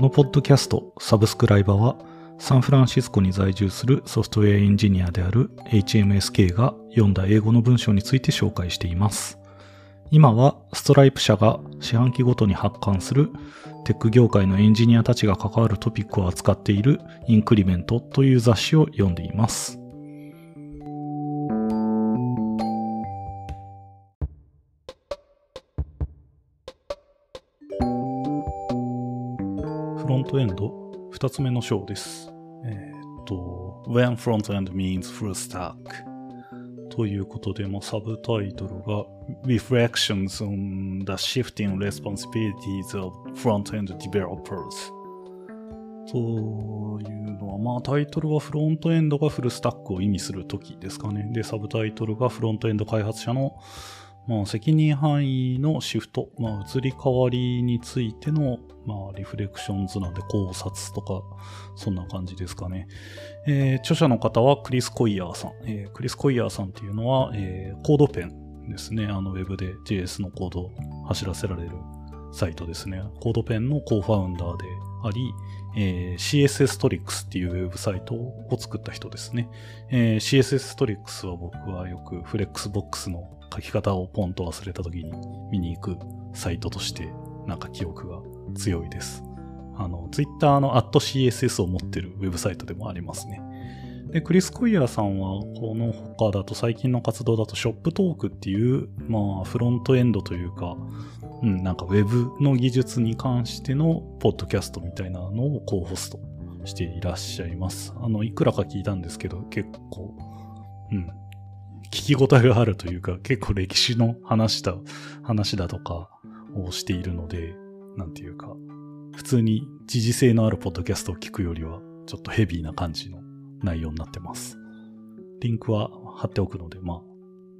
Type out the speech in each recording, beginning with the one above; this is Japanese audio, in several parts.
このポッドキャスト、サブスクライバーは、サンフランシスコに在住するソフトウェアエンジニアである HMSK が読んだ英語の文章について紹介しています。今はストライプ社が四半期ごとに発刊するテック業界のエンジニアたちが関わるトピックを扱っているインクリメントという雑誌を読んでいます。2つ目の章です。えー、っと、When Front End Means Full Stack ということで、まあ、サブタイトルが Reflections on the Shifting Responsibilities of Front End Developers というのは、まあ、タイトルはフロントエンドがフルスタックを意味するときですかね。で、サブタイトルがフロントエンド開発者のまあ、責任範囲のシフト、まあ、移り変わりについての、まあ、 Reflections なんで考察とか、そんな感じですかね。えー、著者の方はクリス・コイヤーさん。えー、クリス・コイヤーさんっていうのは、えー、 CodePen ですね。あの、ウェブで JS のコードを走らせられるサイトですね。 CodePen の co-founder であり、えー、CSS トリックスっていうウェブサイトを作った人ですね。えー、CSS トリックスは僕はよくフレックスボックスの書き方をポンと忘れた時に見に行くサイトとしてなんか記憶が強いです。あの、ツイッターの @CSS を持ってるウェブサイトでもありますね。で、クリス・コイヤーさんは、この他だと最近の活動だとショップトークっていう、まあ、フロントエンドというか、うん、なんかウェブの技術に関してのポッドキャストみたいなのをこうホストしていらっしゃいます。あの、いくらか聞いたんですけど、結構、うん、聞き応えがあるというか、結構歴史の話だ、話だとかをしているので、なんていうか、普通に時事性のあるポッドキャストを聞くよりは、ちょっとヘビーな感じの内容になってます。リンクは貼っておくので、まあ、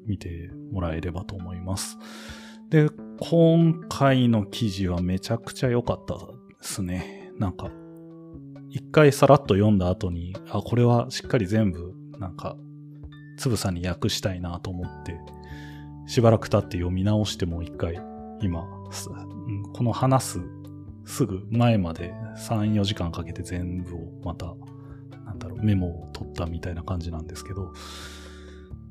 見てもらえればと思います。で、今回の記事はめちゃくちゃ良かったですね。なんか、一回さらっと読んだ後に、あ、これはしっかり全部、なんか、つぶさに訳したいなと思って、しばらく経って読み直してもう一回、今、この話すすぐ前まで3、4時間かけて全部をまた、なんだろう、メモを取ったみたいな感じなんですけど、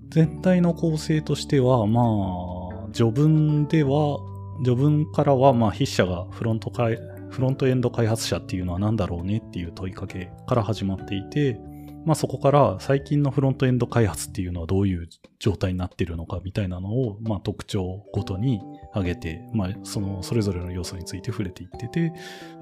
全体の構成としては、まあ、序文では、序文からは、まあ、筆者がフロントフロントエンド開発者っていうのは何だろうねっていう問いかけから始まっていて、まあそこから最近のフロントエンド開発っていうのはどういう状態になっているのかみたいなのを、まあ特徴ごとに挙げて、まあそのそれぞれの要素について触れていってて、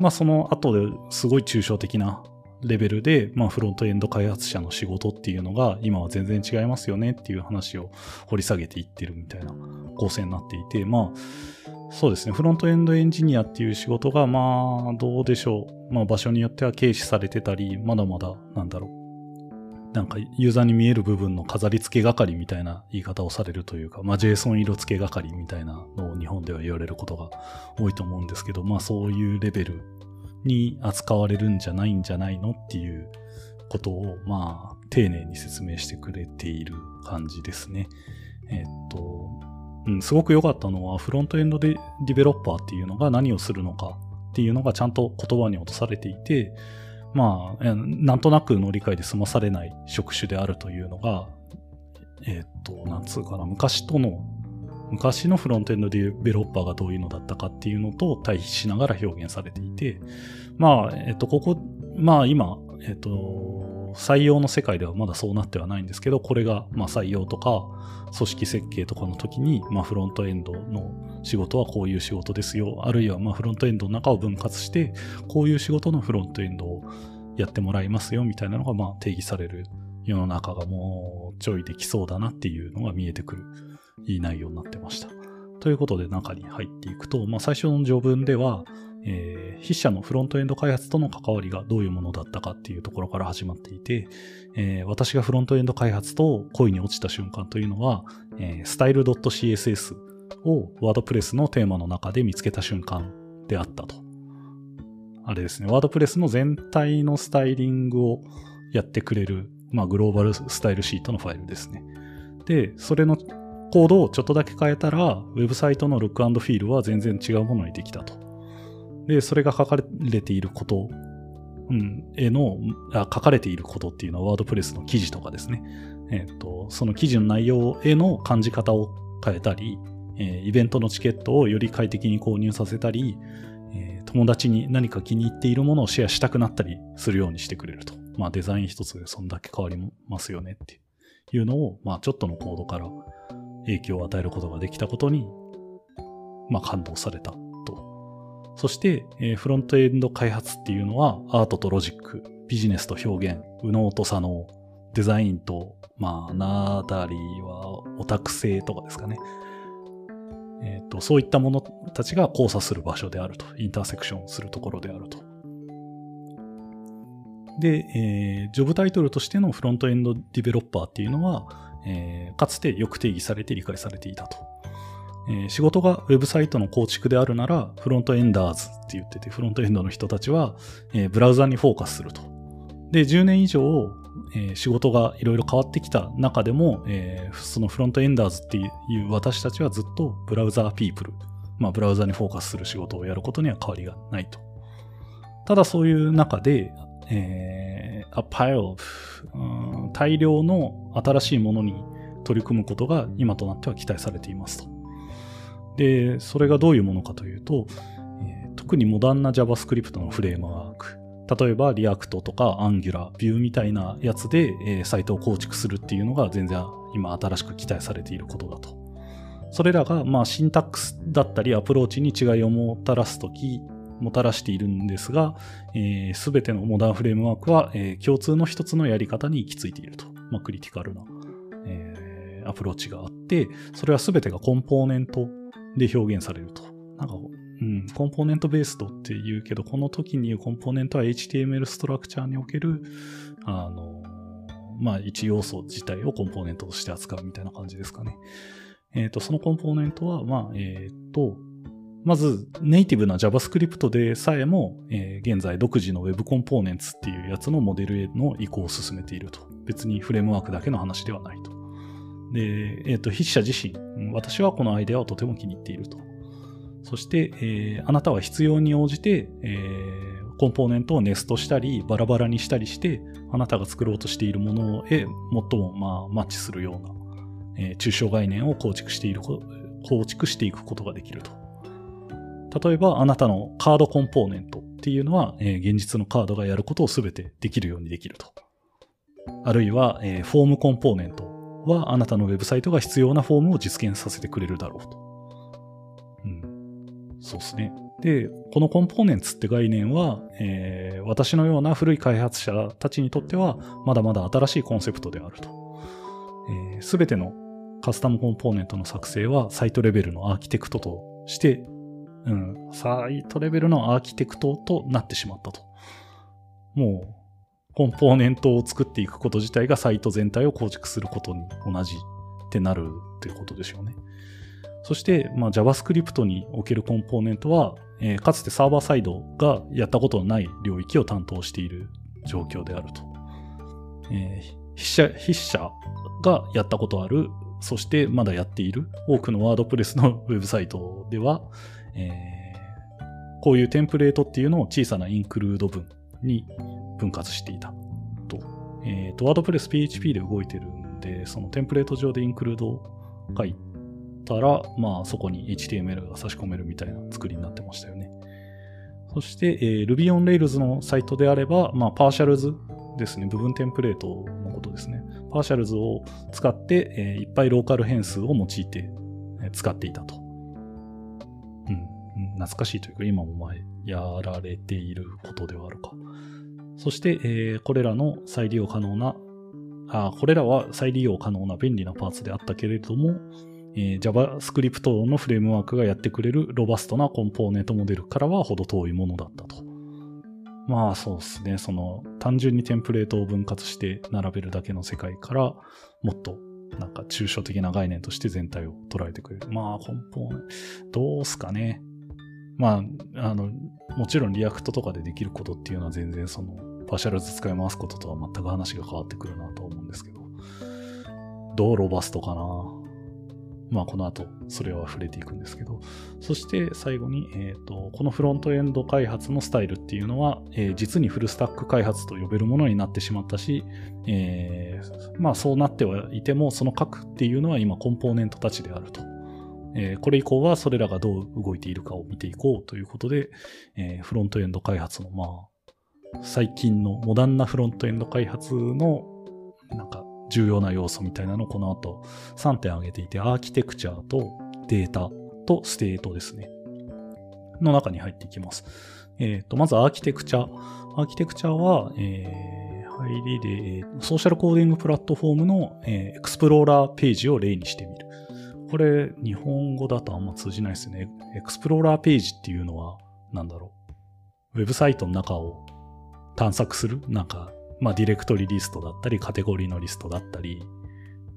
まあその後ですごい抽象的なレベルで、まあフロントエンド開発者の仕事っていうのが今は全然違いますよねっていう話を掘り下げていってるみたいな構成になっていて、まあそうですね。フロントエンドエンジニアっていう仕事が、まあ、どうでしょう。まあ、場所によっては軽視されてたり、まだまだ、なんだろう。なんかユーザーに見える部分の飾り付け係みたいな言い方をされるというか、まあ JSON 色付け係みたいなのを日本では言われることが多いと思うんですけど、まあそういうレベルに扱われるんじゃないんじゃないのっていうことを、まあ丁寧に説明してくれている感じですね。えっと、うん、すごく良かったのはフロントエンドでディベロッパーっていうのが何をするのかっていうのがちゃんと言葉に落とされていて、まあ、なんとなくの理解で済まされない職種であるというのが、えっ、と、なんつうかな、昔との、昔のフロントエンドデベロッパーがどういうのだったかっていうのと対比しながら表現されていて、まあ、えっ、と、ここ、まあ今、えっ、と、採用の世界ではまだそうなってはないんですけど、これが、まあ採用とか、組織設計とかの時に、まあフロントエンドの仕事はこういう仕事ですよ。あるいはまあフロントエンドの中を分割して、こういう仕事のフロントエンドをやってもらいますよみたいなのがまあ定義される世の中がもうちょいできそうだなっていうのが見えてくるいい内容になってました。ということで中に入っていくと、まあ最初の序文では、えー、筆者のフロントエンド開発との関わりがどういうものだったかっていうところから始まっていて、えー、私がフロントエンド開発と恋に落ちた瞬間というのは、えー、style.css をワードプレスのテーマの中で見つけた瞬間であったと。あれですね、ワードプレスの全体のスタイリングをやってくれる、まあ、グローバルスタイルシートのファイルですね。で、それのコードをちょっとだけ変えたら、ウェブサイトのルックフィールは全然違うものにできたと。で、それが書かれていること、うん、へのあ、書かれていることっていうのはワードプレスの記事とかですね。えっ、と、その記事の内容への感じ方を変えたり、えーイベントのチケットをより快適に購入させたり、えー友達に何か気に入っているものをシェアしたくなったりするようにしてくれると。まあデザイン一つでそんだけ変わりますよねっていうのを、まあちょっとのコードから影響を与えることができたことに、まあ感動されたと。そして、えーフロントエンド開発っていうのはアートとロジック、ビジネスと表現、右脳と左脳、デザインと、まあ、ナーダリーはオタク性とかですかね。えっ、と、そういったものたちが交差する場所であると。インターセクションするところであると。で、えージョブタイトルとしてのフロントエンドディベロッパーっていうのは、えーかつてよく定義されて理解されていたと。えー仕事がウェブサイトの構築であるなら、フロントエンダーズって言ってて、フロントエンドの人たちは、えーブラウザにフォーカスすると。で、10年以上、えー仕事がいろいろ変わってきた中でも、えーそのフロントエンダーズっていう私たちはずっとブラウザーピープル、まあ、ブラウザにフォーカスする仕事をやることには変わりがないと。ただそういう中で、えー、a pile of うん大量の新しいものに取り組むことが今となっては期待されていますと。で、それがどういうものかというと、え特にモダンな JavaScript のフレームワーク、例えば React とか Angular、Vue みたいなやつで、えーサイトを構築するっていうのが全然今新しく期待されていることだと。それらが、まあ、シンタックスだったりアプローチに違いをもたらすとき、もたらしているんですが、す、べ、てのモダンフレームワークは、えー共通の一つのやり方に行き着いていると。まあ、クリティカルな、えーアプローチがあって、それはすべてがコンポーネントで表現されると。なんか、うん、コンポーネントベースドって言うけど、この時に言うコンポーネントは HTML ストラクチャーにおける、あの、まあ、一要素自体をコンポーネントとして扱うみたいな感じですかね。えっ、と、そのコンポーネントは、まあ、えっ、と、まず、ネイティブな JavaScript でさえも、えー現在独自の Web コンポーネンツっていうやつのモデルへの移行を進めていると。別にフレームワークだけの話ではないと。で、えっ、と、筆者自身、私はこのアイデアをとても気に入っていると。そして、えーあなたは必要に応じて、えーコンポーネントをネストしたり、バラバラにしたりして、あなたが作ろうとしているものへ最も、まあ、マッチするような、えー抽象概念を構築している、構築していくことができると。例えば、あなたのカードコンポーネントっていうのは、え現実のカードがやることをすべてできるようにできると。あるいは、えフォームコンポーネントは、あなたのウェブサイトが必要なフォームを実現させてくれるだろうと。そうですね。で、このコンポーネンツって概念は、えー私のような古い開発者たちにとっては、まだまだ新しいコンセプトであると。す、べ、てのカスタムコンポーネントの作成は、サイトレベルのアーキテクトとして、うん、サイトレベルのアーキテクトとなってしまったと。もう、コンポーネントを作っていくこと自体がサイト全体を構築することに同じってなるってことでしょうね。そして、まあ、JavaScript におけるコンポーネントは、えーかつてサーバーサイドがやったことのない領域を担当している状況であると。えー筆者、筆者がやったことある、そしてまだやっている多くのワードプレスのウェブサイトでは、えーこういうテンプレートっていうのを小さなインクルード文に分割していたと。えっ、と、ワードプレス PHP で動いてるんで、そのテンプレート上でインクルード書いてたら、まあそこに HTML が差し込めるみたいな作りになってましたよね。そして、えー Ruby on Rails のサイトであれば、まあパーシャルズですね、部分テンプレートのことですね。パーシャルズを使って、えーいっぱいローカル変数を用いて、えー使っていたと。うん、うん懐かしいというか、今も前やられていることではあるか。そして、えーこれらの再利用可能な、あ、これらは再利用可能な便利なパーツであったけれども、えー JavaScript のフレームワークがやってくれるロバストなコンポーネントモデルからは程遠いものだったと。まあそうですね。その単純にテンプレートを分割して並べるだけの世界からもっとなんか抽象的な概念として全体を捉えてくれる。まあコンポーネント、どうすかね。まあ、あの、もちろん React とかでできることっていうのは全然その partials 使い回すこととは全く話が変わってくるなと思うんですけど。どう robust かなまあ、この後、それは触れていくんですけど、そして最後に、えっ、と、このフロントエンド開発のスタイルっていうのは、えー実にフルスタック開発と呼べるものになってしまったし、えーまあ、そうなってはいても、その核っていうのは今コンポーネントたちであると。えーこれ以降はそれらがどう動いているかを見ていこうということで、えーフロントエンド開発の、まあ、最近のモダンなフロントエンド開発の、なんか、重要な要素みたいなのをこの後3点挙げていて、アーキテクチャとデータとステートですね。の中に入っていきます。えっ、と、まずアーキテクチャ。アーキテクチャは、えー、入りで、えーソーシャルコーディングプラットフォームの、えーエクスプローラーページを例にしてみる。これ、日本語だとあんま通じないですね。エクスプローラーページっていうのは、なんだろう。ウェブサイトの中を探索するなんか、まあ、ディレクトリリストだったり、カテゴリーのリストだったり、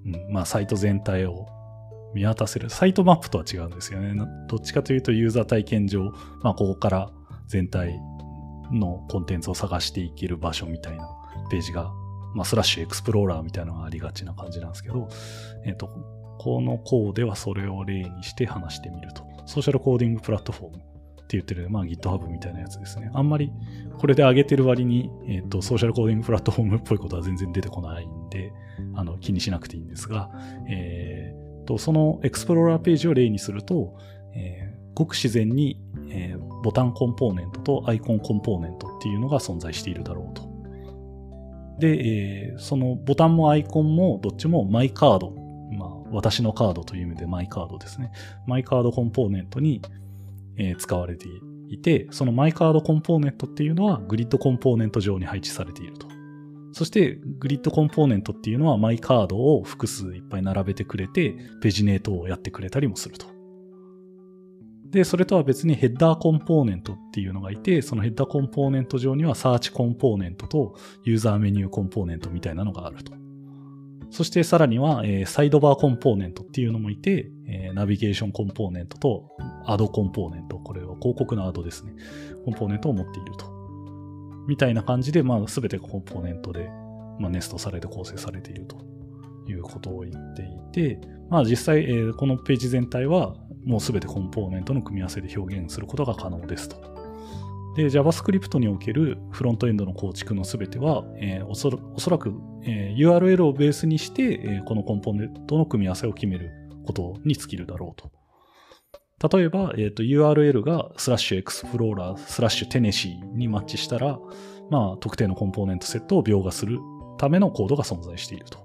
うん、まあ、サイト全体を見渡せる。サイトマップとは違うんですよね。どっちかというと、ユーザー体験上、まあ、ここから全体のコンテンツを探していける場所みたいなページが、まあ、スラッシュエクスプローラーみたいなのがありがちな感じなんですけど、えっ、と、このコーデはそれを例にして話してみると。ソーシャルコーディングプラットフォームって言ってる、まあ GitHub みたいなやつですね。あんまりこれで上げてる割に、えっ、と、ソーシャルコーディングプラットフォームっぽいことは全然出てこないんで、あの、気にしなくていいんですが、えーと、そのエクスプローラーページを例にすると、えーごく自然に、えーボタンコンポーネントとアイコンコンポーネントっていうのが存在しているだろうと。で、えーそのボタンもアイコンもどっちもマイカード、まあ、私のカードという意味でマイカードですね。マイカードコンポーネントに、え使われていて、そのマイカードコンポーネントっていうのはグリッドコンポーネント上に配置されていると。そして、グリッドコンポーネントっていうのはマイカードを複数いっぱい並べてくれて、ペジネートをやってくれたりもすると。で、それとは別にヘッダーコンポーネントっていうのがいて、そのヘッダーコンポーネント上にはサーチコンポーネントとユーザーメニューコンポーネントみたいなのがあると。そしてさらには、えーサイドバーコンポーネントっていうのもいて、えーナビゲーションコンポーネントとアドコンポーネント、これは広告のアドですね。コンポーネントを持っていると。みたいな感じで、まあ、すべてコンポーネントで、まあ、ネストされて構成されているということを言っていて、まあ、実際、えーこのページ全体は、もうすべてコンポーネントの組み合わせで表現することが可能ですと。で、JavaScript におけるフロントエンドの構築のすべては、えーおそらおそらく、えー URL をベースにして、えーこのコンポーネントの組み合わせを決めることに尽きるだろうと。例えば、えー URL がスラッシュエクスプローラー、スラッシュテネシーにマッチしたら、まあ、特定のコンポーネントセットを描画するためのコードが存在していると。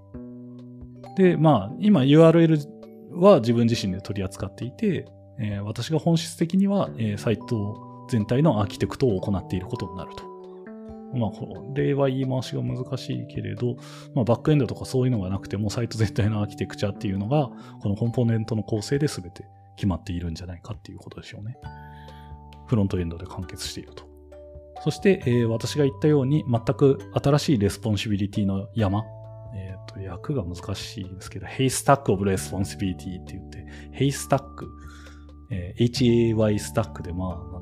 で、まあ、今 URL は自分自身で取り扱っていて、えー私が本質的には、えーサイト全体のアーキテクトを行っていることになると。まあ、これは言い回しが難しいけれど、まあ、バックエンドとかそういうのがなくても、サイト全体のアーキテクチャっていうのが、このコンポーネントの構成で全て決まっているんじゃないかっていうことでしょうね。フロントエンドで完結していると。そして、えー私が言ったように、全く新しい responsibility の山。えっ、と、訳が難しいですけど、 haystack of responsibility って言って、 haystack、えー HAY stack で、まあ、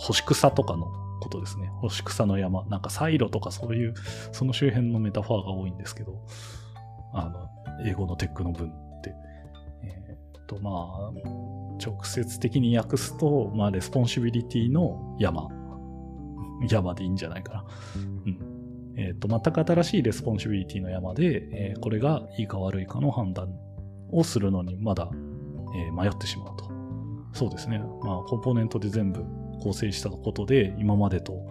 えっ、と、干し草とかのことですね。干し草の山。なんかサイロとかそういう、その周辺のメタファーが多いんですけど、あの、英語のテックの文って。えっ、と、まあ、直接的に訳すと、まあ、 responsibility の山。山でいいんじゃないかな。うん。えっ、と、全く新しい responsibility の山で、えーこれがいいか悪いかの判断をするのにまだ、え迷ってしまうと。そうですね。まあ、コンポーネントで全部構成したことで、今までと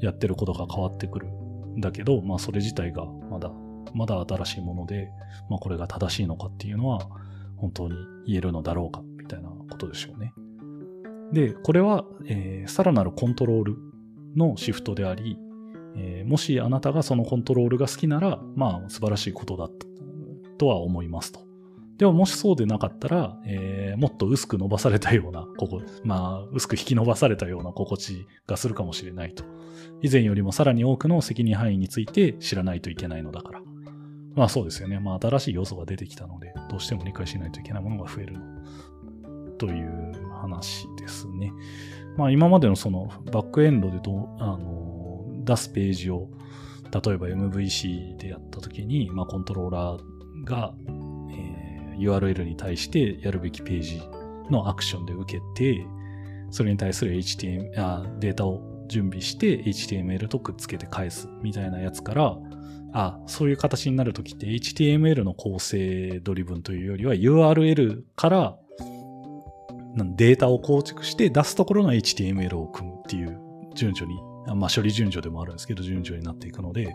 やってることが変わってくるんだけど、まあ、それ自体がまだ、まだ新しいもので、まあ、これが正しいのかっていうのは、本当に言えるのだろうか、みたいなことでしょうね。で、これは、えーさらなるコントロールのシフトであり、えーもしあなたがそのコントロールが好きなら、まあ素晴らしいことだとは思いますと。でももしそうでなかったら、えーもっと薄く伸ばされたような、ここ、まあ薄く引き伸ばされたような心地がするかもしれないと。以前よりもさらに多くの責任範囲について知らないといけないのだから。まあそうですよね。まあ新しい要素が出てきたので、どうしても理解しないといけないものが増えるという話ですね。まあ今までのそのバックエンドでど、あの、出すページを、例えば MVC でやったときに、まあコントローラーが、URL に対してやるべきページのアクションで受けて、それに対する HTML、あデータを準備して HTML とくっつけて返すみたいなやつから、あ、そういう形になるときって HTML の構成ドリブンというよりは URL からデータを構築して出すところの HTML を組むっていう順序に、まあ処理順序でもあるんですけど順序になっていくので、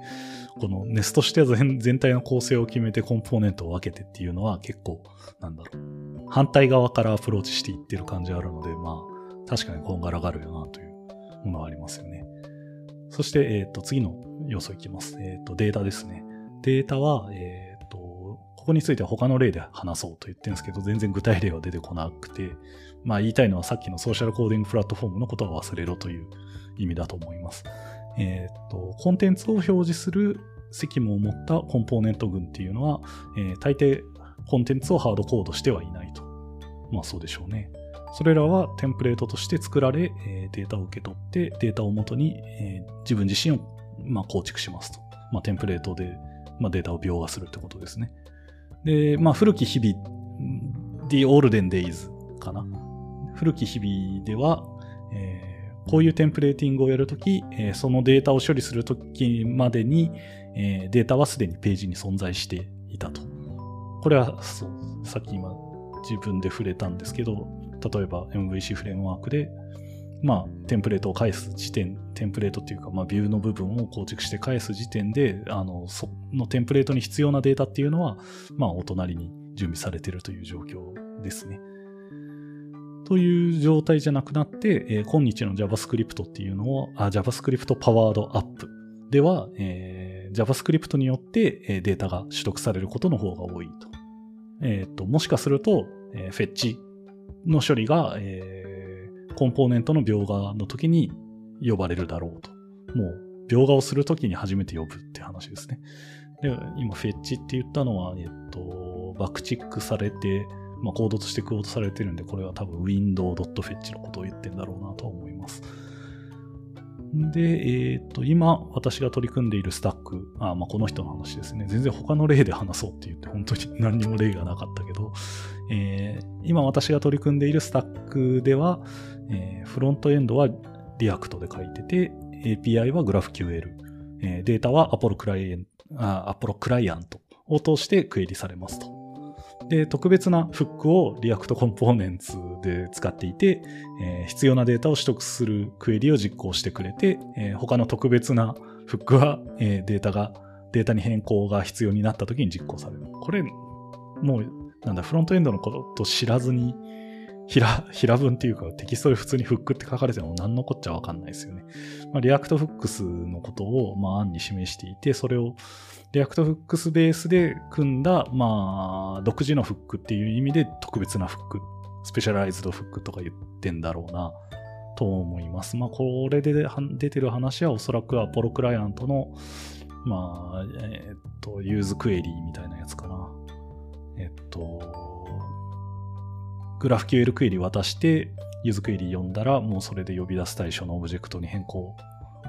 このネストして全全体の構成を決めてコンポーネントを分けてっていうのは結構、なんだろう、反対側からアプローチしていってる感じあるので、まあ確かにこんがらがるよなというものはありますよね。そして、えっ、ー、と、次の要素いきます。えっ、ー、と、データですね。データは、えっ、ー、と、ここについては他の例で話そうと言ってるんですけど、全然具体例は出てこなくて、まあ言いたいのはさっきのソーシャルコーディングプラットフォームのことは忘れろという意味だと思います。えっ、と、コンテンツを表示する責務を持ったコンポーネント群っていうのは、えー、大抵コンテンツをハードコードしてはいないと。まあそうでしょうね。それらはテンプレートとして作られ、えデータを受け取って、データをもとに、え自分自身を、ま構築しますと。まあ、テンプレートで、まデータを描画するってことですね。で、まあ、古き日々、The Olden Days かな。古き日々では、えー、こういうテンプレーティングをやるとき、そのデータを処理するときまでに、データはすでにページに存在していたと。これは、さっき今自分で触れたんですけど、例えば MVC フレームワークで、まあ、テンプレートを返す時点、テンプレートっていうか、まあ、ビューの部分を構築して返す時点で、あの、そのテンプレートに必要なデータっていうのは、まあ、お隣に準備されているという状況ですね。という状態じゃなくなって、えー、今日の JavaScript っていうのを、JavaScript パワードアップでは、えー、JavaScript によって、データが取得されることの方が多いと。え、ー、と、もしかすると、えー、フェッチの処理が、えー、コンポーネントの描画の時に呼ばれるだろうと。もう、描画をするときに初めて呼ぶって話ですね。で、今、フェッチって言ったのは、えっと、バックチックされて、まあ、コードとしてクオートされてるんで、これは多分 window.fetch のことを言ってんだろうなと思います。で、えっ、ー、と、今、私が取り組んでいるスタック、あ、まあ、この人の話ですね。全然他の例で話そうって言って、本当に 何にも例がなかったけど、えー、今私が取り組んでいるスタックでは、えー、フロントエンドは React で書いてて、API は GraphQL、えー、データは Apollo クライアンあ Apollo クライアントを通してクエリされますと。で、特別なフックをリアクトコンポーネンツで使っていて、えー、必要なデータを取得するクエリを実行してくれて、えー、他の特別なフックは、えー、データが、データに変更が必要になった時に実行される。これ、もうなんだ、フロントエンドのこと知らずに、平、平文っていうかテキストで普通にフックって書かれても何のこっちゃわかんないですよね。まあ、 React Hooks のことを、まあ、暗に示していて、それを、 React Hooks ベースで組んだ、まあ、独自のフックっていう意味で特別なフック、 specialized hook とか言ってんだろうな、と思います。まあ、これで出てる話はおそらく Apollo Client の、まあ、えっと、 useQuery みたいなやつかな。えっと、グラフ QL クエリ渡して、ユズクエリ読んだら、もうそれで呼び出す対象のオブジェクトに変更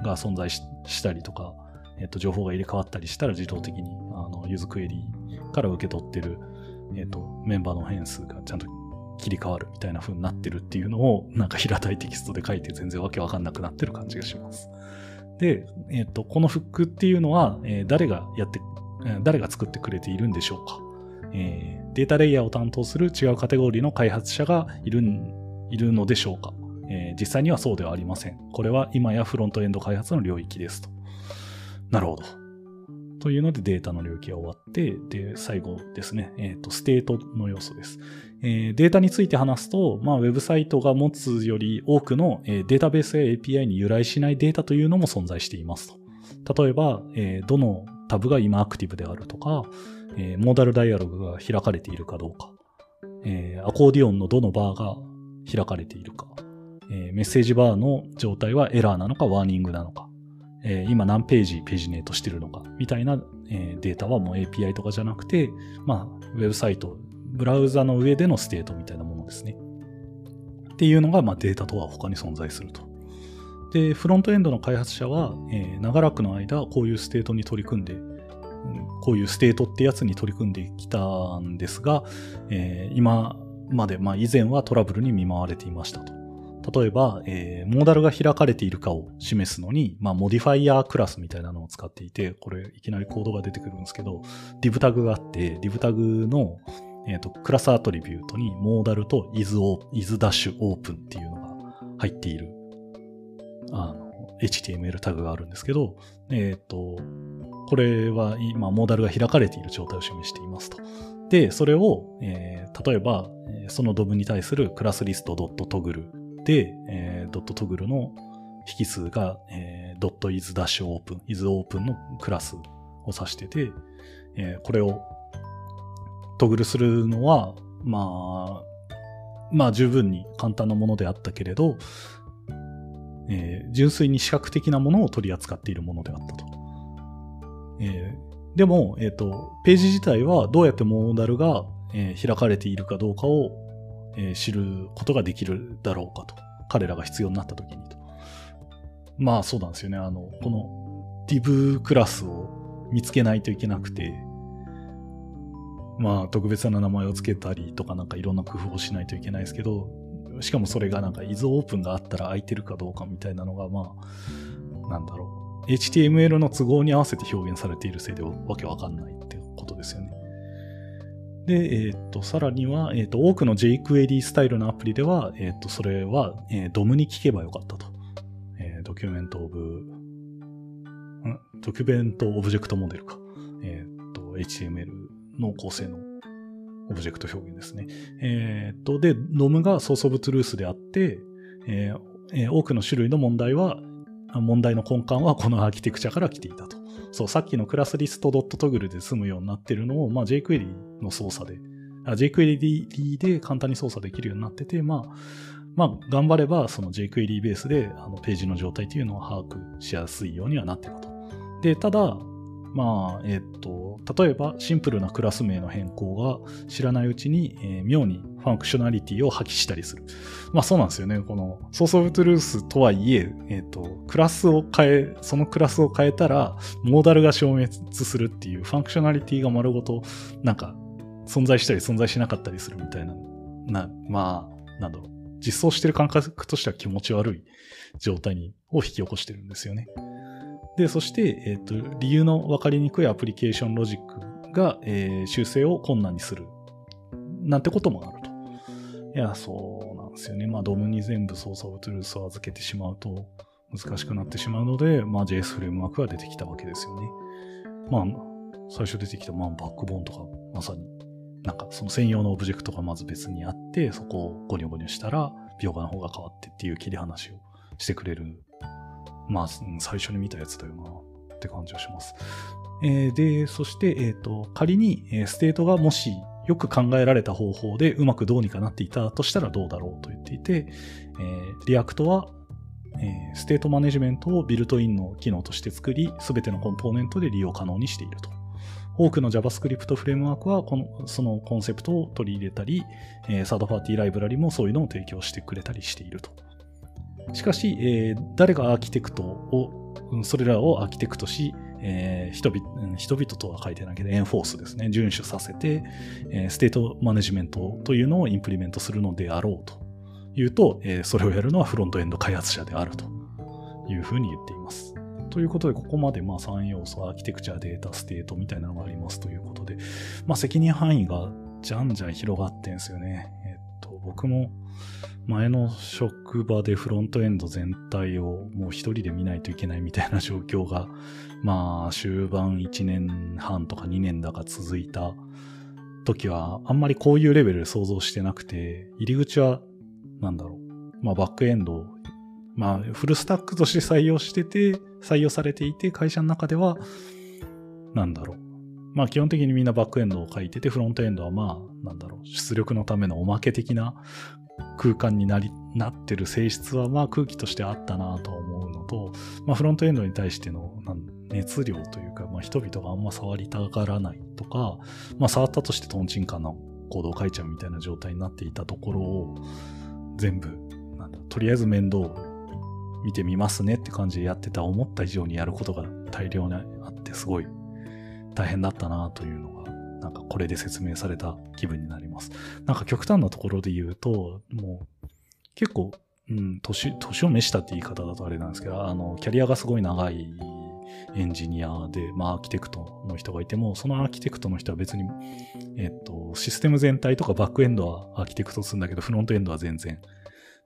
が存在したりとか、えっと、情報が入れ替わったりしたら自動的に、あの、ユズクエリから受け取ってる、えっと、メンバーの変数がちゃんと切り替わるみたいな風になってるっていうのを、なんか平たいテキストで書いて全然わけわかんなくなってる感じがします。で、えっと、このフックっていうのは、えー、誰がやって、誰が作ってくれているんでしょうかえー、データレイヤーを担当する違うカテゴリーの開発者がいるいるのでしょうか、えー、実際にはそうではありません。これは今やフロントエンド開発の領域ですと。なるほど。というのでデータの領域が終わって、で、最後ですね、えっ、ー、と、ステートの要素です。えー、データについて話すと、まあ、ウェブサイトが持つより多くの、え、データベースや API に由来しないデータというのも存在していますと。例えば、え、どのタブが今アクティブであるとか、えー、モーダルダイアログが開かれているかどうか、えー、アコーディオンのどのバーが開かれているか、えー、メッセージバーの状態はエラーなのかワーニングなのか、えー、今何ページページネートしてるのか、みたいな、えー、データはもう API とかじゃなくて、まあ、ウェブサイト、ブラウザの上でのステートみたいなものですね。っていうのが、まあ、データとは他に存在すると。で、フロントエンドの開発者は、えー、長らくの間、こういうステートに取り組んでこういうステートってやつに取り組んできたんですが、えー、今まで、まあ以前はトラブルに見舞われていましたと。例えば、えー、モーダルが開かれているかを示すのに、まあ、 modifier class みたいなのを使っていて、これ、いきなりコードが出てくるんですけど、div タグがあって、div タグの、えっ、ー、と、 class attribute に、 modal と is, is ダッシュオープンっていうのが入っている、あの、HTML タグがあるんですけど、えっ、ー、と、これは今、モーダルが開かれている状態を示していますと。で、それを、えー、例えば、そのドムに対するクラスリスト .toggle で、えー、ドットトグルの引数が、えー、ドット is ダッシュオープン、is オープンのクラスを指してて、えー、これをトグルするのは、まあ、まあ十分に簡単なものであったけれど、えー、純粋に視覚的なものを取り扱っているものであったと。えー、でも、えっ、ー、と、ページ自体はどうやってモーダルが、えー、開かれているかどうかをえー、知ることができるだろうかと。彼らが必要になった時にと。まあそうなんですよね。あの、この div クラスを見つけないといけなくて、まあ特別な名前を付けたりとかなんかいろんな工夫をしないといけないですけど、しかもそれがなんか is open があったら空いてるかどうかみたいなのがまあ、なんだろう。HTML の都合に合わせて表現されているせいでわけわかんないってことですよね。で、えっ、と、さらには、えっ、と、多くの jQuery スタイルのアプリでは、えっ、と、それは、えー、DOM に聞けばよかったと。えー、ドキュメントオブ、Document Object Model か。えっ、と、HTML の構成のオブジェクト表現ですね。えっ、と、で、DOM が source of truth であって、えー、多くの種類の問題は、問題の根幹はこのアーキテクチャから来ていたと。そう、さっきのクラスリスト .toggle で済むようになってるのを、まあ、jQuery の操作で、jQuery で簡単に操作できるようになってて、まあ、まあ、頑張れば、その jQuery ベースで、あの、ページの状態っていうのを把握しやすいようにはなってたと。で、ただ、まあ、えっ、と、例えばシンプルなクラス名の変更が知らないうちに、えー、妙に functionality を発揮したりする。まあそうなんですよね。この source of truth とはいえ、えっ、と、クラスを変え、そのクラスを変えたら、モーダルが消滅するっていう functionality が丸ごと、なんか、存在したり存在しなかったりするみたいな、な、まあ、なんだろう。実装してる感覚としては気持ち悪い状態にを引き起こしてるんですよね。で、そして、えっ、ー、と、理由の分かりにくいアプリケーションロジックが、えー、修正を困難にする。なんてこともある。いや、そうなんですよね。まあ、ドムに全部操作をトゥルースを預けてしまうと難しくなってしまうので、まあ、JS フレームワークが出てきたわけですよね。まあ、最初出てきた、まあ、バックボーンとか、まさに、なんかその専用のオブジェクトがまず別にあって、そこをゴニョゴニョしたら、描画の方が変わってっていう切り離しをしてくれるまあ、最初に見たやつだよなって感じがします。えー、で、そして、えっ、ー、と、仮に、えー、ステートがもしよく考えられた方法でうまくどうにかなっていたとしたらどうだろうと言っていて、えー、 React は、えー、 state management をビルトインの機能として作り、すべてのコンポーネントで利用可能にしていると。多くの JavaScript フレームワークはこのそのコンセプトを取り入れたり、えー、サードパーティーライブラリもそういうのを提供してくれたりしていると。しかし、えー、誰がアーキテクトを、それらをアーキテクトし、えー、人々人々とは書いてないけど、 enforce ですね、遵守させて、えー、 state management というのを implement するのであろうというと、えー、それをやるのはフロントエンド開発者であるというふうに言っています。ということで、ここまでまあ3要素、アーキテクチャ、データ、ステートみたいなのがありますということで、まあ責任範囲がじゃんじゃん広がってんですよね。えっと、僕も前の職場でフロントエンド全体をもう一人で見ないといけないみたいな状況が、まあ終盤1年半とか2年だか続いた時は、あんまりこういうレベルで想像してなくて、入り口は、なんだろう、まあバックエンド、まあフルスタックとして採用してて、採用されていて、会社の中では、なんだろう、まあ基本的にみんなバックエンドを書いてて、フロントエンドはまあ、なんだろう、出力のためのおまけ的な空間になり、なってる性質はまあ空気としてあったなと思うのと、まあフロントエンドに対しての熱量というか、まあ人々があんま触りたがらないとか、まあ触ったとしてトンチンカンなコードを書いちゃうみたいな状態になっていたところを全部、なんだ、とりあえず面倒見てみますねって感じでやってた思った以上にやることが大量にあってすごい大変だったなというのが、なんかこれで説明された気分になります。なんか極端なところで言うと、もう結構、うん、年、年を召したって言い方だとあれなんですけど、あの、キャリアがすごい長いエンジニアで、まあ、アーキテクトの人がいても、そのアーキテクトの人は別に、えっと、システム全体とかバックエンドはアーキテクトするんだけど、フロントエンドは全然、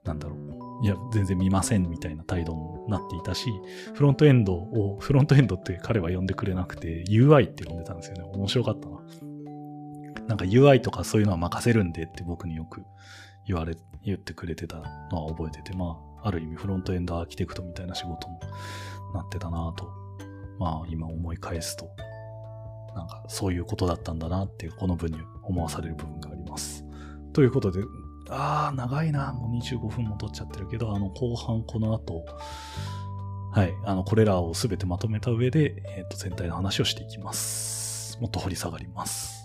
なんだろう、いや、全然見ませんみたいな態度になっていたし、フロントエンドを、フロントエンドって彼は呼んでくれなくて、UI って呼んでたんですよね。面白かったな。なんか UI とかそういうのは任せるんでって僕によく言われ、言ってくれてたのは覚えてて、まあ、ある意味フロントエンドアーキテクトみたいな仕事もなってたなと、まあ今思い返すと、なんかそういうことだったんだなってこの文に思わされる部分があります。ということで、ああ、長いな。もう25分も取っちゃってるけど、あの、後半この後、はい、あの、これらをすべてまとめた上で、えっ、ー、と、全体の話をしていきます。もっと掘り下がります。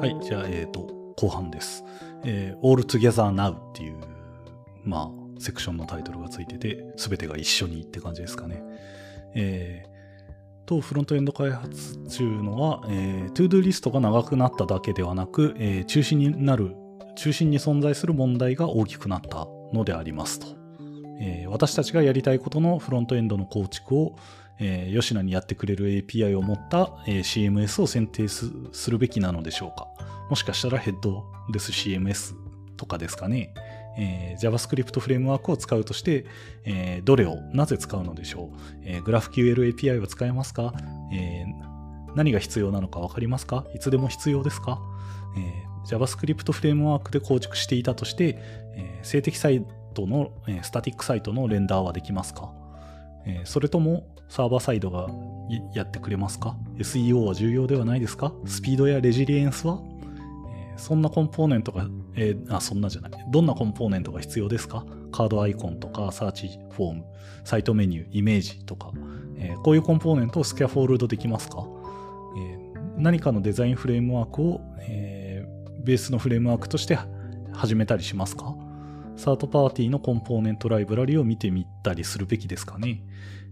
はい、じゃあ、えっ、ー、と、後半です。えー、All Together Now っていう、まあ、セクションのタイトルがついてて、すべてが一緒にって感じですかね。えー、と、フロントエンド開発中のは、えー、 to-do リストが長くなっただけではなく、えー、中心になる、中心に存在する問題が大きくなったのでありますと。えー、私たちがやりたいことのフロントエンドの構築を、えー、よしなにやってくれる API を持った、えー、CMS を選定するべきなのでしょうかもしかしたらヘッドレス CMS とかですかね。えー、JavaScript フレームワークを使うとして、えー、どれをなぜ使うのでしょう、えー、GraphQL API は使えますか、えー、何が必要なのか分かりますか？いつでも必要ですか、えー、?JavaScript フレームワークで構築していたとして、えー、静的サイトの、えー、スタティックサイトのレンダーはできますか、えー、それともサーバーサイドがやってくれますか ?SEO は重要ではないですか？スピードやレジリエンスは、えー、そんなコンポーネントが、えー、あ、そんなじゃない。どんなコンポーネントが必要ですか？カードアイコンとか、サーチフォーム、サイトメニュー、イメージとか、えー、こういうコンポーネントをスキャフォールドできますか、えー、何かのデザインフレームワークを、え、ベースのフレームワークとして始めたりしますか？サードパーティーのコンポーネントライブラリを見てみたりするべきですかね？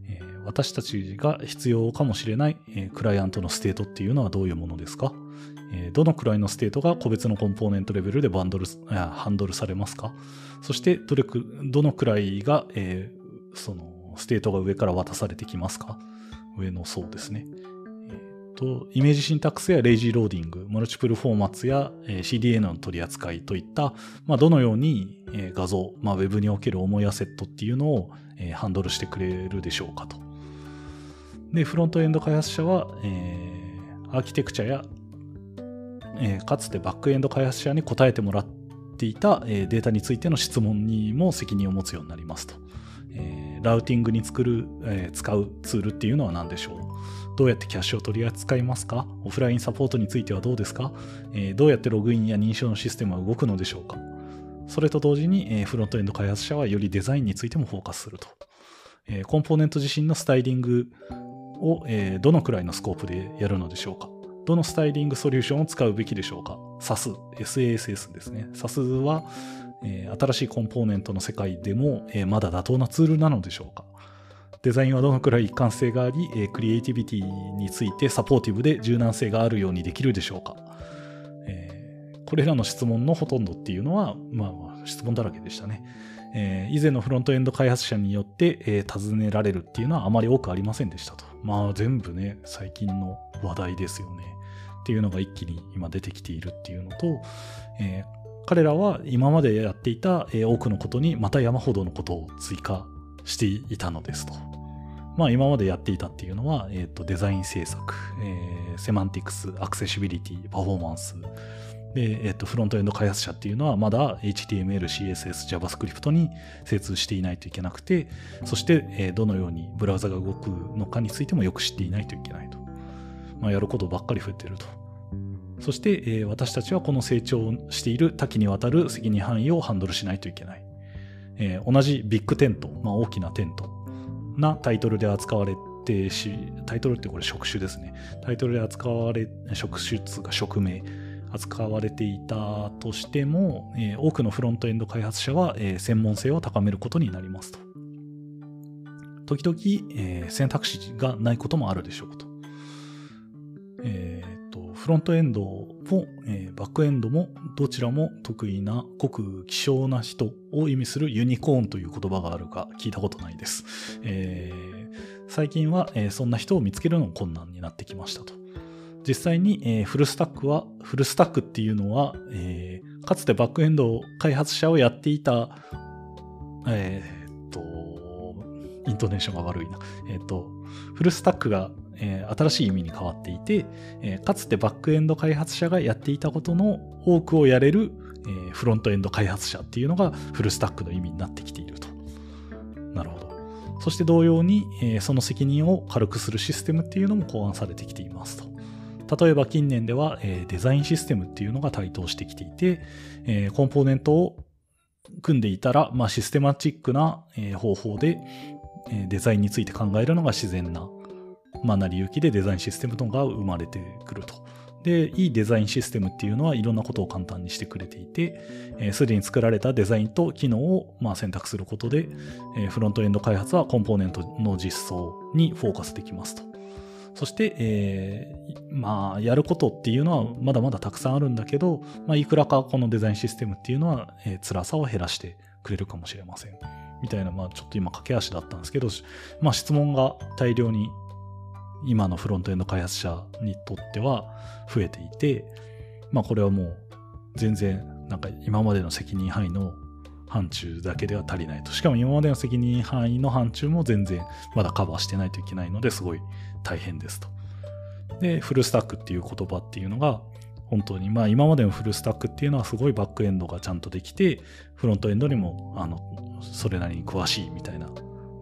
え私たちが必要かもしれない、えクライアントのステートっていうのはどういうものですか、えどのくらいのステートが個別のコンポーネントレベルでバンドル、ハンドルされますか？そしてどれく、どのくらいが、えー、その、ステートが上から渡されてきますか？上の層ですね。と、 image syntax や lazy loading、 multiple formats や、えー CDN の取り扱いといった、まあ、どのように、え画像、まあ、Web における重いアセットっていうのを、えハンドルしてくれるでしょうかと。で、フロントエンド開発者は、えー、アーキテクチャや、えー、かつてバックエンド開発者に答えてもらっていた、えー、データについての質問にも責任を持つようになりますと。えー、ラウティングに作る、え、使うツールっていうのは何でしょう？どうやってキャッシュを取り扱いますか？オフラインサポートについてはどうですか、え、どうやってログインや認証のシステムは動くのでしょうか？それと同時に、え、フロントエンド開発者はよりデザインについてもフォーカスすると。え、コンポーネント自身のスタイリングを、え、どのくらいのスコープでやるのでしょうか？どのスタイリングソリューションを使うべきでしょうか？SAS、SASS ですね。SAS は、えー、新しいコンポーネントの世界でも、えー、まだ妥当なツールなのでしょうか？デザインはどのくらい一貫性があり、えー、クリエイティビティについてサポーティブで柔軟性があるようにできるでしょうか、えー、これらの質問のほとんどっていうのは、まあ、質問だらけでしたね。えー、以前のフロントエンド開発者によって、えー、尋ねられるっていうのはあまり多くありませんでしたと。まあ全部ね、最近の話題ですよね。っていうのが一気に今出てきているっていうのと、えー、彼らは今までやっていた、えー、多くのことにまた山ほどのことを追加していたのですと。まあ今までやっていたっていうのは、え、ー、とデザイン制作、えー、セマンティクス、アクセシビリティ、パフォーマンス、で、えっと、フロントエンド開発者っていうのはまだ HTML、CSS、JavaScript に精通していないといけなくて、そして、えどのようにブラウザが動くのかについてもよく知っていないといけないと。まあ、やることばっかり増えてると。そして、え私たちはこの成長している多岐にわたる責任範囲をハンドルしないといけない。えー、同じ big tent、まあ、大きなテントなタイトルで扱われてし、タイトルってこれ職種ですね。タイトルで扱われ、職種つか職名扱われていたとしても、えー、多くのフロントエンド開発者は、えー、専門性を高めることになりますと。時々、えー、選択肢がないこともあるでしょうと。え、フロントエンドも、えー、バックエンドもどちらも得意な、ごく希少な人を意味するユニコーンという言葉があるか聞いたことないです。えー、最近は、えー、そんな人を見つけるのも困難になってきましたと。実際に、えー、フルスタックは、フルスタックっていうのは、えー、かつてバックエンド開発者をやっていた、えー、っと、イントネーションが悪いな。えっと、フルスタックが、えー、新しい意味に変わっていて、えー、かつてバックエンド開発者がやっていたことの多くをやれる、えー、フロントエンド開発者っていうのがフルスタックの意味になってきていると。なるほど。そして同様に、えその責任を軽くするシステムっていうのも考案されてきていますと。例えば近年では、えデザインシステムっていうのが台頭してきていて、えコンポーネントを組んでいたら、まあ、システマチックな、え方法で、えデザインについて考えるのが自然な、まあ、成り行きでデザインシステムとが生まれてくると。で、いいデザインシステムっていうのはいろんなことを簡単にしてくれていて、す、え、で、に作られたデザインと機能をまあ選択することで、えー、フロントエンド開発はコンポーネントの実装にフォーカスできますと。そして、えー、まあ、やることっていうのはまだまだたくさんあるんだけど、まあ、いくらかこのデザインシステムっていうのは、えー、辛さを減らしてくれるかもしれません。みたいな、まあ、ちょっと今駆け足だったんですけど、まあ、質問が大量に今のフロントエンド開発者にとっては増えていて、まあ、これはもう全然なんか今までの責任範囲の範疇だけでは足りないと。しかも今までの責任範囲の範疇も全然まだカバーしてないといけないのですごい大変ですと。で、フルスタックっていう言葉っていうのが本当にまあ今までのフルスタックっていうのはすごいバックエンドがちゃんとできてフロントエンドにもあのそれなりに詳しいみたいな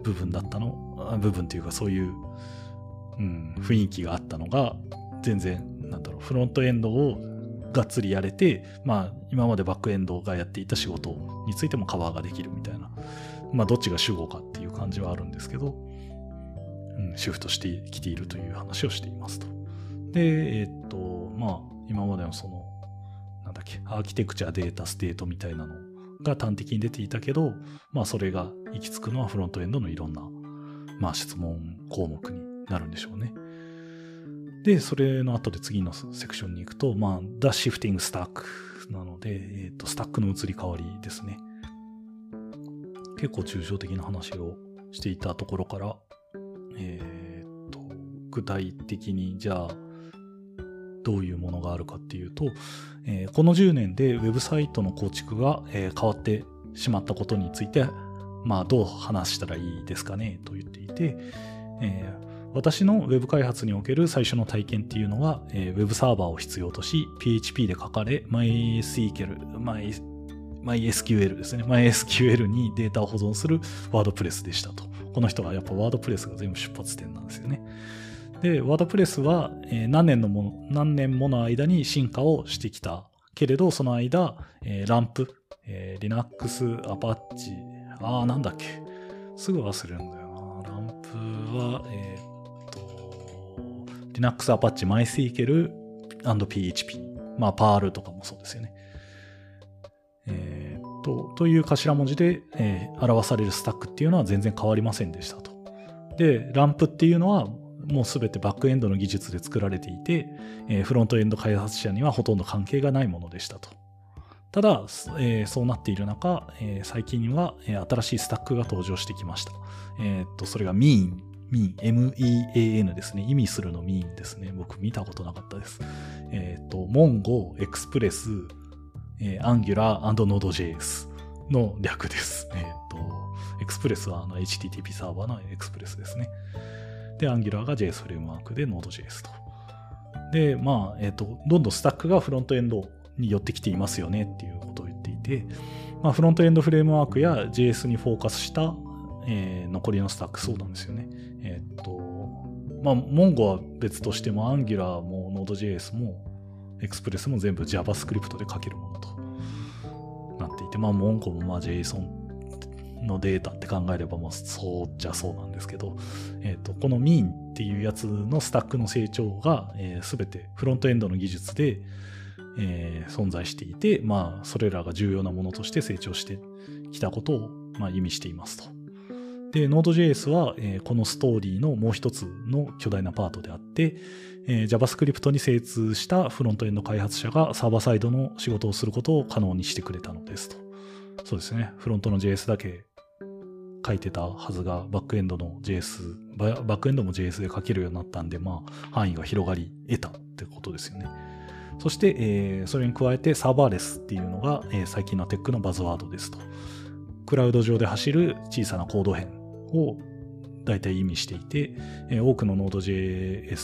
部分だったの部分っていうかそういう、うん、雰囲気があったのが全然なんだろうフロントエンドをがっつりやれて、まあ、今までバックエンドがやっていた仕事についてもカバーができるみたいな、まあ、どっちが主語かっていう感じはあるんですけど、うん、シフトしてきているという話をしていますと。で、えー、っと、まあ、今までのその、なんだっけ、アーキテクチャ、データ、ステートみたいなのが端的に出ていたけど、まあ、それが行き着くのはフロントエンドのいろんな、まあ、質問項目になるんでしょうね。で、それの後で次のセクションに行くと、まあ、The Shifting Stack なので、えっ、ー、と、スタックの移り変わりですね。結構抽象的な話をしていたところから、えっ、ー、と、具体的に、じゃあ、どういうものがあるかっていうと、えー、この10年でウェブサイトの構築が、え変わってしまったことについて、まあ、どう話したらいいですかねと言っていて、えー、私の Web 開発における最初の体験っていうのは、えー、Web サーバーを必要とし、PHP で書かれ、MySQL、MySQL ですね。MySQL にデータを保存する WordPress でしたと。この人はやっぱ WordPress が全部出発点なんですよね。で、WordPress は、え、何年のもの何年もの間に進化をしてきたけれど、その間、えー、ランプ、えー、Linux、Apache、ああ、なんだっけ。すぐ忘れるんだよな。ランプは、えー Linux、Apache、MySQL、PHP。まあ、Perl とかもそうですよね。えー、と、という頭文字で、えー、表されるスタックっていうのは全然変わりませんでしたと。で、ランプっていうのはもうすべてバックエンドの技術で作られていて、えー、フロントエンド開発者にはほとんど関係がないものでしたと。ただ、えー、そうなっている中、えー、最近は、えー、新しいスタックが登場してきました。えっと、それが Mean ミン、M-E-A-N ですね。意味するのミンですね。僕見たことなかったです。えっ、ー、と、モンゴー、エクスプレス、えー、Angular Node.js の略です。えっ、ー、と、エクスプレスはあの HTTP サーバーのエクスプレスですね。で、Angular が JS フレームワークで Node.js と。で、まあ、えっ、ー、と、どんどんスタックがフロントエンドに寄ってきていますよねっていうことを言っていて、まあ、フロントエンドフレームワークや JS にフォーカスしたえー、残りのスタックそうなんですよね。えー、っと、まあ、モンゴは別としても、Angular も Node.js も Express も全部 JavaScript で書けるものとなっていて、まあ、モンゴもまあ JSON のデータって考えればもうそうじゃそうなんですけど、えっ、と、この mean っていうやつのスタックの成長が、えー、全てフロントエンドの技術で、えー、存在していて、まあ、それらが重要なものとして成長してきたことを、まあ、意味していますと。で、Node.js は、えー、このストーリーのもう一つの巨大なパートであって、えー、JavaScript に精通したフロントエンド開発者がサーバーサイドの仕事をすることを可能にしてくれたのですと。そうですね。フロントの JS だけ書いてたはずが、バックエンドの JS、バックエンドも JS で書けるようになったんで、まあ、範囲が広がり得たってことですよね。そして、えー、それに加えてサーバーレスっていうのが、えー、最近のテックのバズワードですと。クラウド上で走る小さなコード編を大体意味していて、多くの Node.js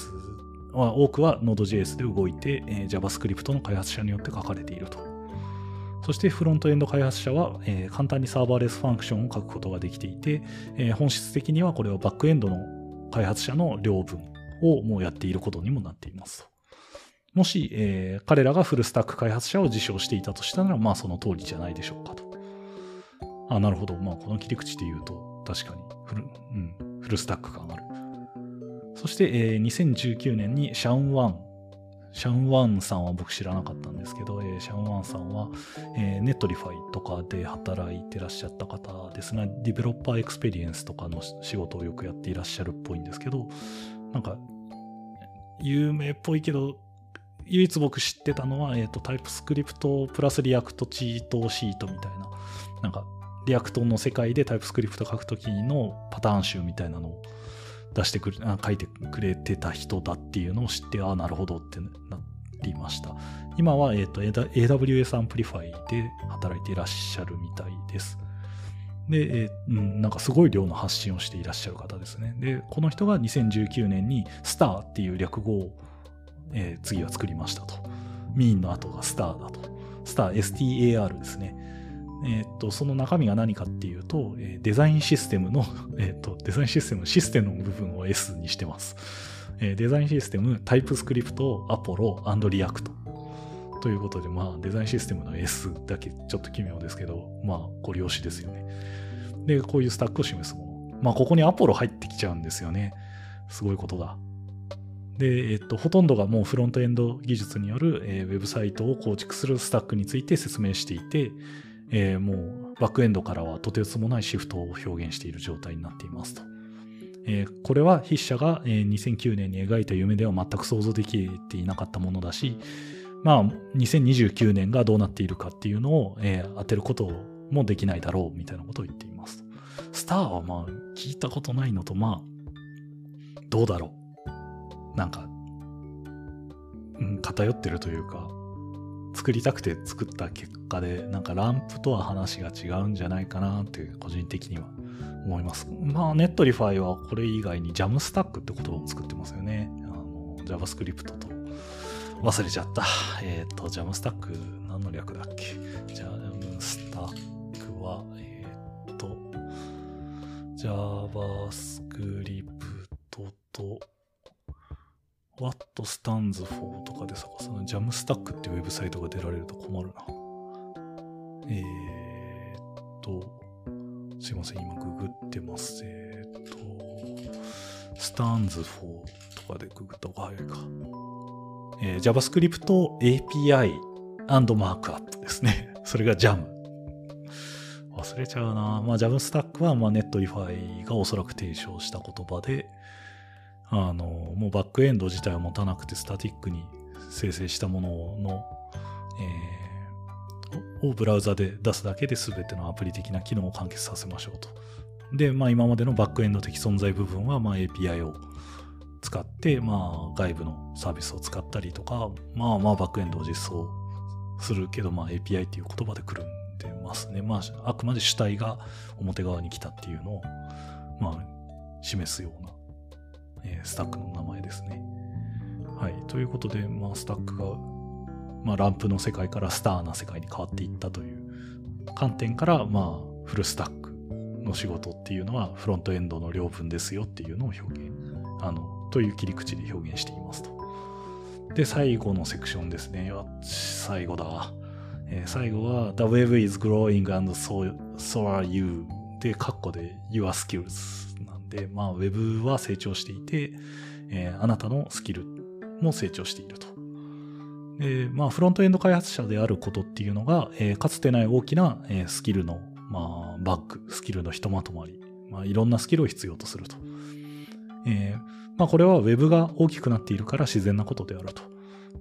は、多くは Node.js で動いて、JavaScript の開発者によって書かれていると。そしてフロントエンド開発者は、簡単にサーバーレスファンクションを書くことができていて、本質的にはこれはバックエンドの開発者の両分をもうやっていることにもなっていますと。もし、えー、彼らがフルスタック開発者を自称していたとしたら、まあその通りじゃないでしょうかと。あ、なるほど。まあこの切り口で言うと、確かにフル、うん、フルスタック感ある。そして、えー、2019年に Shawn Wang。Shawn Wang さんは僕知らなかったんですけど、えー、 Shawn Wang さんは、えー、 Netlify とかで働いてらっしゃった方ですが、 developer experience とかの仕事をよくやっていらっしゃるっぽいんですけど、なんか、有名っぽいけど、唯一僕知ってたのは、えっ、ー、と、 TypeScript プラス React cheatsheet みたいな、なんか、 React の世界で TypeScript 書くときのパターン集みたいなのを出してくれ、書いてくれてた人だっていうのを知って、ああ、なるほどってなりました。今は、え、ー、と、AWS Amplify で働いていらっしゃるみたいです。で、えー、うん、なんかすごい量の発信をしていらっしゃる方ですね。で、この人が2019年に STAR っていう略語をえー、次は作りましたと。 MEAN の後がスターだと。 STAR、STAR ですね。えっ、と、その中身が何かっていうと、えデザインシステムの、えっ、と、デザインシステムのシステムの部分を S にしてます。え design system、TypeScript、Apollo、and React。ということで、まあ、デザインシステムの S だけちょっと奇妙ですけど、まあ、ゴリ押しですよね。で、こういうスタックを示すもの。まあ、ここに Apollo 入ってきちゃうんですよね。すごいことだ。で、えっと、ほとんどがもうフロントエンド技術による、えー、ウェブサイトを構築するスタックについて説明していて、えー、もうバックエンドからはとてつもないシフトを表現している状態になっていますと。えー、これは筆者が、えー、2009年に描いた夢では全く想像できていなかったものだし、まあ、2029年がどうなっているかっていうのを、えー、当てることもできないだろうみたいなことを言っています。スターはまあ聞いたことないのとまあどうだろうなんか、うん、偏ってるというか、作りたくて作った結果で、なんかランプとは話が違うんじゃないかなって個人的には思います。まあ、 Netlify はこれ以外に JAMstack って言葉を作ってますよね。あの、JavaScript と。忘れちゃった。えっ、ー、と、 JAMstack 何の略だっけ？ JAMstack は、えっ、ー、と、JavaScript と、What stands for とかで探すの、 JAMstack っていうウェブサイトが出られると困るな。えー、っと、すいません、今ググってます。えー、っと、stands for とかでググった方が早いか。えー、JavaScript API and Markup ですね。それが JAM。忘れちゃうな。まあ、JAMStack は、まあ、 Netlify がおそらく提唱した言葉で、あの、もうバックエンド自体を持たなくて static に生成したものの、えー、をブラウザで出すだけで全てのアプリ的な機能を完結させましょうと。で、まあ今までのバックエンド的存在部分は、まあ API を使って、まあ外部のサービスを使ったりとか、まあまあバックエンドを実装するけど、まあ API っていう言葉でくるんでますね。まああくまで主体が表側に来たっていうのを、まあ示すようなえー、スタックの名前ですね。はい。ということで、まあ、スタックが、まあ、ランプの世界からスターな世界に変わっていったという観点から、まあ、フルスタックの仕事っていうのは、フロントエンドの両分ですよっていうのを表現、あの、という切り口で表現していますと。で、最後のセクションですね。最後だ。えー、最後は、The web is growing and so, so are you で、カッコで your skills で、まあ、ウェブは成長していて、えー、あなたのスキルも成長していると。で、まあ、フロントエンド開発者であることっていうのが、えー、かつてない大きな、えー、スキルの、まあ、バック、スキルのひとまとまり、まあ、いろんなスキルを必要とすると。えー、まあ、これは Web が大きくなっているから自然なことであると。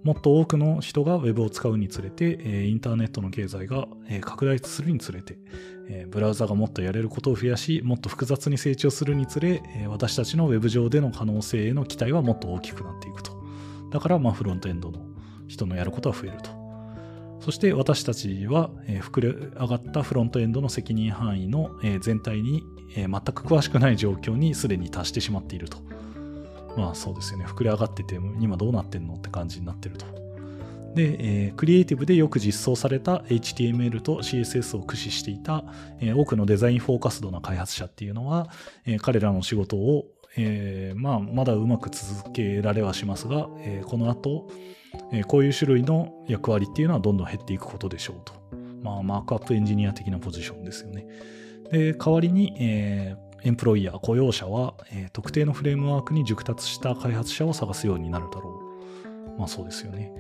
もっと多くの人が Web を使うにつれて、えインターネットの経済が、え拡大するにつれて、えブラウザがもっとやれることを増やし、もっと複雑に成長するにつれ、え私たちの Web 上での可能性への期待はもっと大きくなっていくと。だから、まあ、フロントエンドの人のやることは増えると。そして私たちは、え膨れ上がったフロントエンドの責任範囲の、え全体に、え全く詳しくない状況にすでに達してしまっていると。まあそうですよね。膨れ上がってて、今どうなってんのって感じになってると。で、えー、クリエイティブでよく実装された HTML と CSS を駆使していた、えー、多くのデザインフォーカスドな開発者っていうのは、えー、彼らの仕事を、えまあ、まだうまく続けられはしますが、えこの後、えこういう種類の役割っていうのはどんどん減っていくことでしょうと。まあ、マークアップエンジニア的なポジションですよね。で、代わりに、えー、エンプロイヤー、雇用者は、えー、特定のフレームワークに熟達した開発者を探すようになるだろう。まあそうですよね。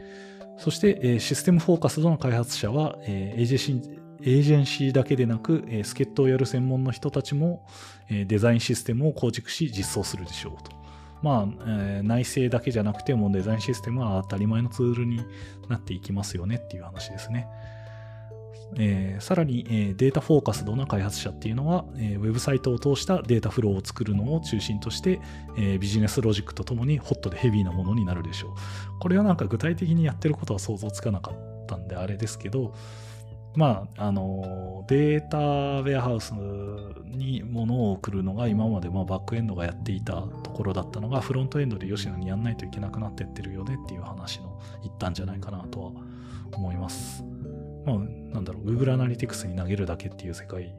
そして、えー、システムフォーカスドの開発者は、えー、エージェシーエージェンシーだけでなく、えー、助っ人をやる専門の人たちも、えー、デザインシステムを構築し実装するでしょうと。まあ、えー、内製だけじゃなくてもデザインシステムは当たり前のツールになっていきますよねっていう話ですね。えー、さらに、えー、データフォーカスドな開発者っていうのは、えー、ウェブサイトを通したデータフローを作るのを中心として、えー、ビジネスロジックとともにホットでヘビーなものになるでしょう。これはなんか具体的にやってることは想像つかなかったんであれですけど、まあ、あの、データウェアハウスに物を送るのが今までまあバックエンドがやっていたところだったのがフロントエンドで吉野にやんないといけなくなってってるよねっていう話の一端じゃないかなとは思います。まあ、なんだろう、Google Analytics に投げるだけっていう世界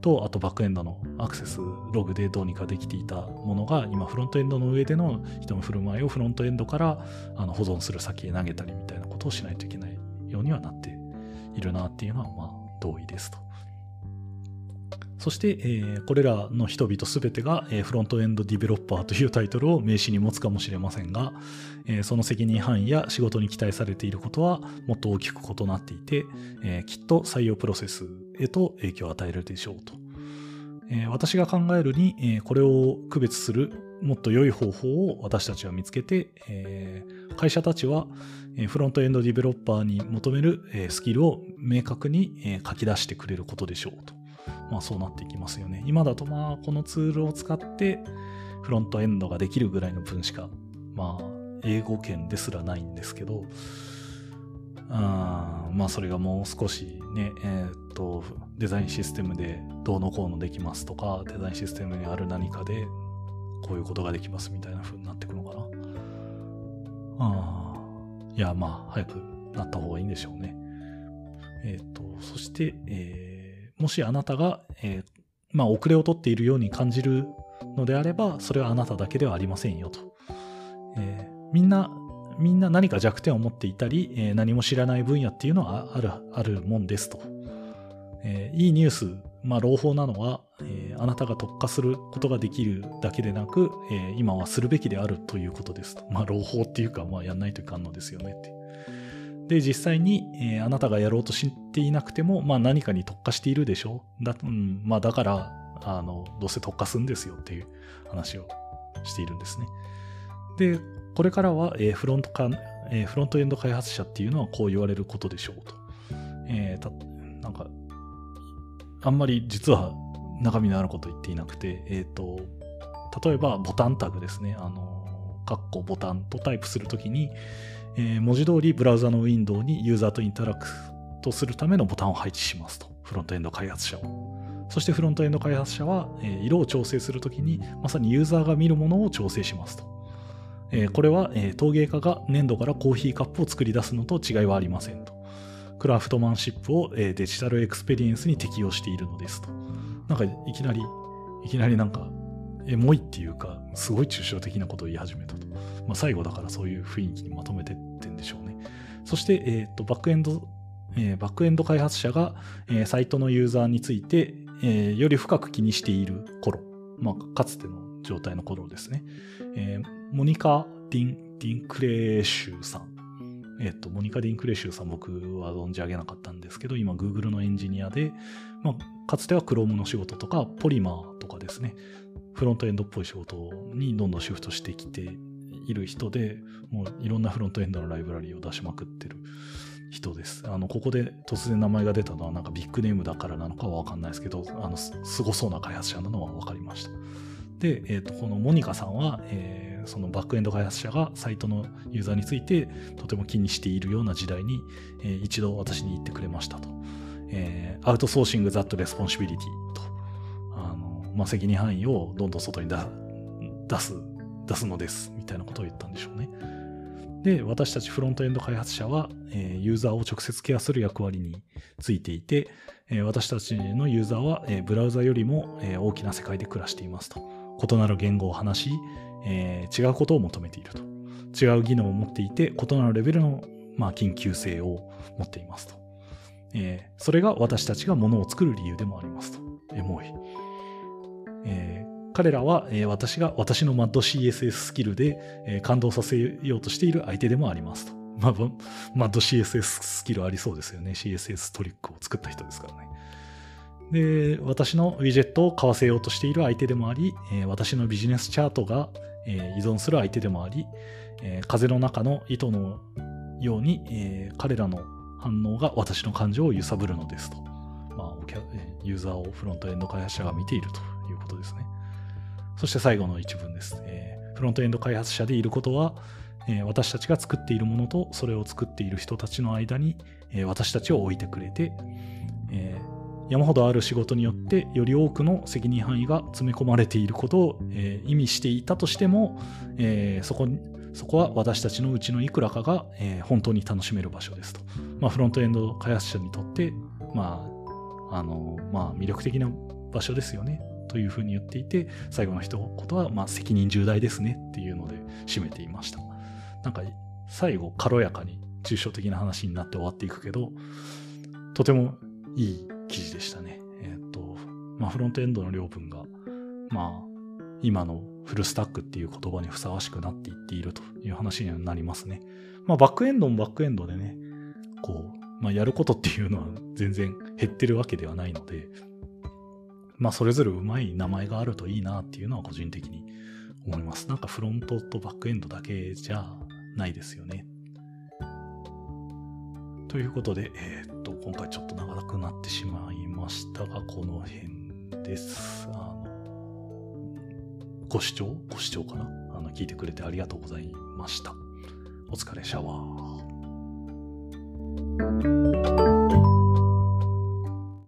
と、あとバックエンドのアクセスログでどうにかできていたものが、今フロントエンドの上での人の振る舞いをフロントエンドからあの保存する先へ投げたりみたいなことをしないといけないようにはなっているなっていうのは、まあ、同意ですと。そして、えー、これらの人々すべてが、えー、フロントエンドディベロッパーというタイトルを名刺に持つかもしれませんが、えー、その責任範囲や仕事に期待されていることはもっと大きく異なっていて、えきっと採用プロセスへと影響を与えるでしょうと。え私が考えるに、えこれを区別するもっと良い方法を私たちは見つけて、え会社たちは、えフロントエンドディベロッパーに求める、えスキルを明確に、え書き出してくれることでしょうと。まあそうなっていきますよね。今だとまあこのツールを使ってフロントエンドができるぐらいの分しか、まあ英語圏ですらないんですけど、あまあそれがもう少しね、えー、っと、デザインシステムでどうのこうのできますとか、デザインシステムにある何かでこういうことができますみたいな風になっていくのかな。あいや、まあ早くなった方がいいんでしょうね。えー、っと、そして、えーもしあなたが、えー、まあ、遅れをとっているように感じるのであれば、それはあなただけではありませんよと。えー、みんな、みんな何か弱点を持っていたり、えー、何も知らない分野っていうのはある、あるもんですと。えいいニュース、まあ、朗報なのは、えあなたが特化することができるだけでなく、え今はするべきであるということですと。まあ、朗報っていうか、まあ、やんないといかんのですよねって。で、実際に、えー、あなたがやろうとしていなくても、まあ何かに特化しているでしょだ、うん、まあだから、あの、どうせ特化するんですよっていう話をしているんですね。で、これからは、えー、フロントか、えー、フロントエンド開発者っていうのはこう言われることでしょうと。えー、た、なんか、あんまり実は中身のあること言っていなくて、えっ、ー、と、例えばボタンタグですね。あの、カッコボタンとタイプするときに、えー、文字通りブラウザのウィンドウにユーザーとインタラクトするためのボタンを配置しますと。フロントエンド開発者を。そしてフロントエンド開発者は、えー、色を調整するときにまさにユーザーが見るものを調整しますと。えー、これは、えー、陶芸家が粘土からコーヒーカップを作り出すのと違いはありませんと。 craftsmanship を、えー、 digital experience に適用しているのですと。なんかいきなり、いきなりなんか、エモいっていうか、すごい抽象的なことを言い始めたと。まあ、最後だからそういう雰囲気にまとめてってんでしょうね。そして、えっ、ー、と、バックエンド、えー、バックエンド開発者が、えー、サイトのユーザーについて、えより深く気にしている頃、まあ、かつての状態の頃ですね。え Monica Din、Dinculescu さん。えっ、と、 Monica Dinculescu さん僕は存じ上げなかったんですけど、今 Google のエンジニアで、まあ、かつては Chrome の仕事とか、ポリマーとかですね、フロントエンドっぽい仕事にどんどんシフトしてきている人で、もういろんなフロントエンドのライブラリーを出しまくってる人です。あの、ここで突然名前が出たのはなんかビッグネームだからなのかはわかんないですけど、あの、すごそうな開発者なのはわかりました。で、えっ、ー、と、このモニカさんは、えーそのバックエンド開発者がサイトのユーザーについてとても気にしているような時代に、えー、一度私に言ってくれましたと。えー、 outsourcing that responsibility と、あの、まあ、責任範囲をどんどん外に出す、出すのです、みたいなことを言ったんでしょうね。で、私たちフロントエンド開発者は、え、ユーザーを直接ケアする役割についていて、え、私たちのユーザーは、え、ブラウザよりも、え大きな世界で暮らしていますと。異なる言語を話し、え、違うことを求めていると。違う技能を持っていて、異なるレベルの、まあ、緊急性を持っていますと。え、それが私たちが物を作る理由でもありますと。エモい。えー、彼らは、え、私が私の MADCSS スキルで、え、感動させようとしている相手でもありますと。まあ、MADCSS スキルありそうですよね。CSS トリックを作った人ですからね。で、私のウィジェットを買わせようとしている相手でもあり、え、私のビジネスチャートが、え、依存する相手でもあり、え、風の中の糸のように、え彼らの反応が私の感情を揺さぶるのですと。まあ、ユーザーをフロントエンド開発者が見ているということですね。そして最後の一文です。えフロントエンド開発者でいることは、え私たちが作っているものとそれを作っている人たちの間に、え私たちを置いてくれて、えー山ほどある仕事によってより多くの責任範囲が詰め込まれていることを、えー、意味していたとしても、えー、そこそこは私たちのうちのいくらかが、えー、本当に楽しめる場所ですと。まあ、フロントエンド開発者にとって、まあ、あの、まあ、魅力的な場所ですよね。というふうに言っていて、最後の一言は、まあ、責任重大ですねっていうので締めていました。なんか、最後、軽やかに抽象的な話になって終わっていくけど、とてもいい記事でしたね。えっ、と、まあ、フロントエンドの両分が、まあ、今のフルスタックっていう言葉にふさわしくなっていっているという話にはなりますね。まあ、バックエンドもバックエンドでね、こう、まあ、やることっていうのは全然減ってるわけではないので、まあ、それぞれうまい名前があるといいなっていうのは個人的に思います。なんかフロントとバックエンドだけじゃないですよね。ということで、えー、っと、今回ちょっと長くなってしまいましたが、この辺です。あの、ご視聴？ご視聴かな？あの、聞いてくれてありがとうございました。お疲れシャワー。